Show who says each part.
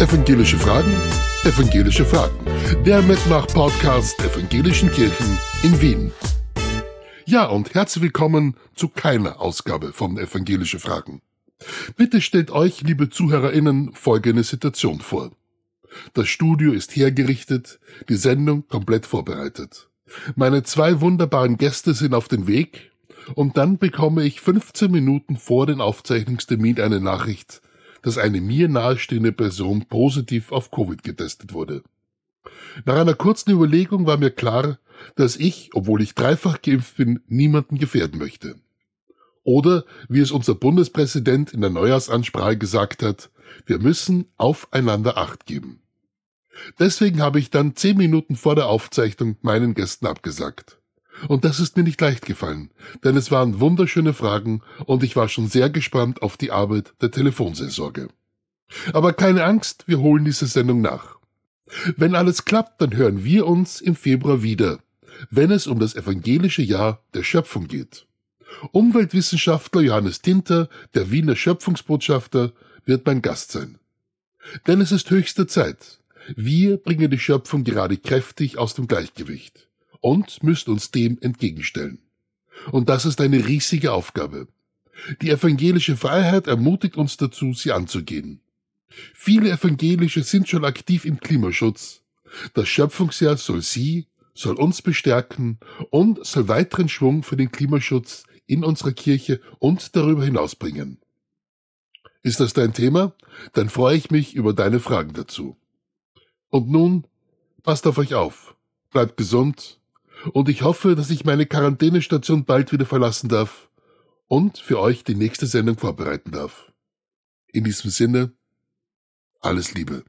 Speaker 1: Evangelische Fragen, Evangelische Fragen. Der Mitmach-Podcast Evangelischen Kirchen in Wien. Ja, und herzlich willkommen zu keiner Ausgabe von Evangelische Fragen. Bitte stellt euch, liebe ZuhörerInnen, folgende Situation vor. Das Studio ist hergerichtet, die Sendung komplett vorbereitet. Meine zwei wunderbaren Gäste sind auf dem Weg und dann bekomme ich 15 Minuten vor den Aufzeichnungstermin eine Nachricht, dass eine mir nahestehende Person positiv auf Covid getestet wurde. Nach einer kurzen Überlegung war mir klar, dass ich, obwohl ich dreifach geimpft bin, niemanden gefährden möchte. Oder, wie es unser Bundespräsident in der Neujahrsansprache gesagt hat, wir müssen aufeinander Acht geben. Deswegen habe ich dann zehn Minuten vor der Aufzeichnung meinen Gästen abgesagt. Und das ist mir nicht leicht gefallen, denn es waren wunderschöne Fragen und ich war schon sehr gespannt auf die Arbeit der Telefonseelsorge. Aber keine Angst, wir holen diese Sendung nach. Wenn alles klappt, dann hören wir uns im Februar wieder, wenn es um das evangelische Jahr der Schöpfung geht. Umweltwissenschaftler Johannes Tinter, der Wiener Schöpfungsbotschafter, wird mein Gast sein. Denn es ist höchste Zeit. Wir bringen die Schöpfung gerade kräftig aus dem Gleichgewicht und müsst uns dem entgegenstellen. Und das ist eine riesige Aufgabe. Die evangelische Freiheit ermutigt uns dazu, sie anzugehen. Viele Evangelische sind schon aktiv im Klimaschutz. Das Schöpfungsjahr soll sie, soll uns bestärken und soll weiteren Schwung für den Klimaschutz in unserer Kirche und darüber hinaus bringen. Ist das dein Thema? Dann freue ich mich über deine Fragen dazu. Und nun, passt auf euch auf, bleibt gesund und ich hoffe, dass ich meine Quarantänestation bald wieder verlassen darf und für euch die nächste Sendung vorbereiten darf. In diesem Sinne, alles Liebe.